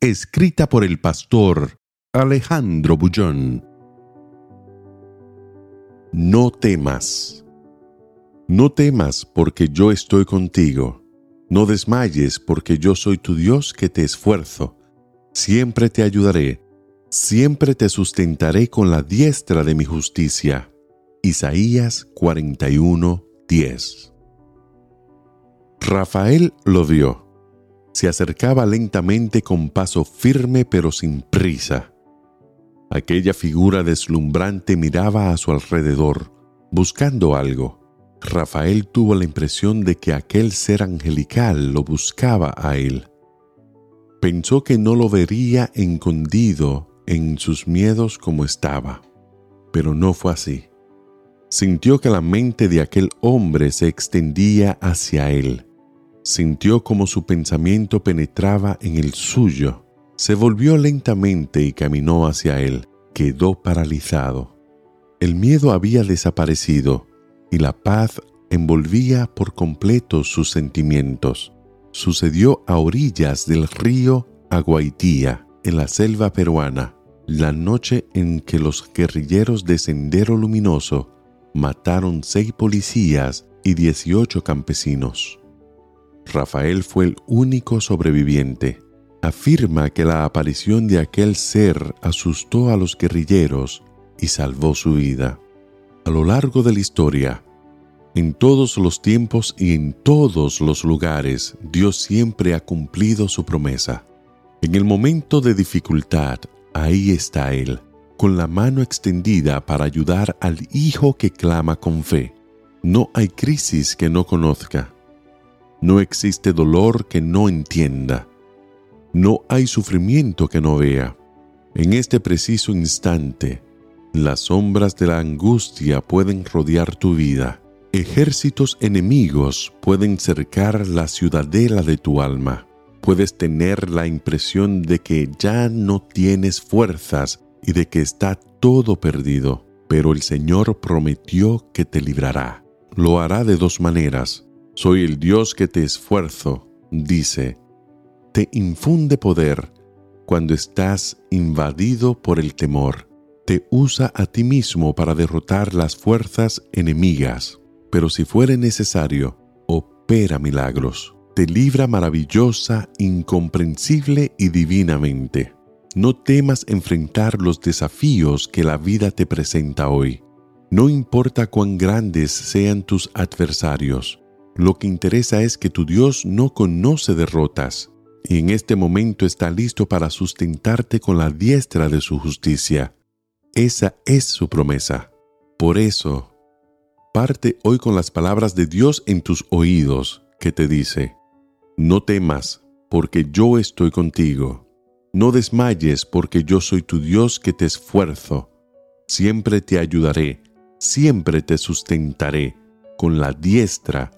Escrita por el pastor Alejandro Bullón. No temas. No temas porque yo estoy contigo. No desmayes porque yo soy tu Dios que te esfuerzo. Siempre te ayudaré. Siempre te sustentaré con la diestra de mi justicia. Isaías 41, 10. Rafael lo vio se acercaba lentamente con paso firme pero sin prisa. Aquella figura deslumbrante miraba a su alrededor, buscando algo. Rafael tuvo la impresión de que aquel ser angelical lo buscaba a él. Pensó que no lo vería escondido en sus miedos como estaba, pero no fue así. Sintió que la mente de aquel hombre se extendía hacia él sintió como su pensamiento penetraba en el suyo. Se volvió lentamente y caminó hacia él. Quedó paralizado. El miedo había desaparecido y la paz envolvía por completo sus sentimientos. Sucedió a orillas del río Aguaitía, en la selva peruana, la noche en que los guerrilleros de Sendero Luminoso mataron seis policías y dieciocho campesinos. Rafael fue el único sobreviviente. Afirma que la aparición de aquel ser asustó a los guerrilleros y salvó su vida. A lo largo de la historia, en todos los tiempos y en todos los lugares, Dios siempre ha cumplido su promesa. En el momento de dificultad, ahí está Él, con la mano extendida para ayudar al Hijo que clama con fe. No hay crisis que no conozca. No existe dolor que no entienda. No hay sufrimiento que no vea. En este preciso instante, las sombras de la angustia pueden rodear tu vida. Ejércitos enemigos pueden cercar la ciudadela de tu alma. Puedes tener la impresión de que ya no tienes fuerzas y de que está todo perdido, pero el Señor prometió que te librará. Lo hará de dos maneras soy el Dios que te esfuerzo, dice, te infunde poder cuando estás invadido por el temor. Te usa a ti mismo para derrotar las fuerzas enemigas, pero si fuere necesario, opera milagros. Te libra maravillosa, incomprensible y divinamente. No temas enfrentar los desafíos que la vida te presenta hoy. No importa cuán grandes sean tus adversarios, lo que interesa es que tu Dios no conoce derrotas y en este momento está listo para sustentarte con la diestra de su justicia. Esa es su promesa. Por eso, parte hoy con las palabras de Dios en tus oídos, que te dice, no temas, porque yo estoy contigo. No desmayes, porque yo soy tu Dios que te esfuerzo. Siempre te ayudaré, siempre te sustentaré con la diestra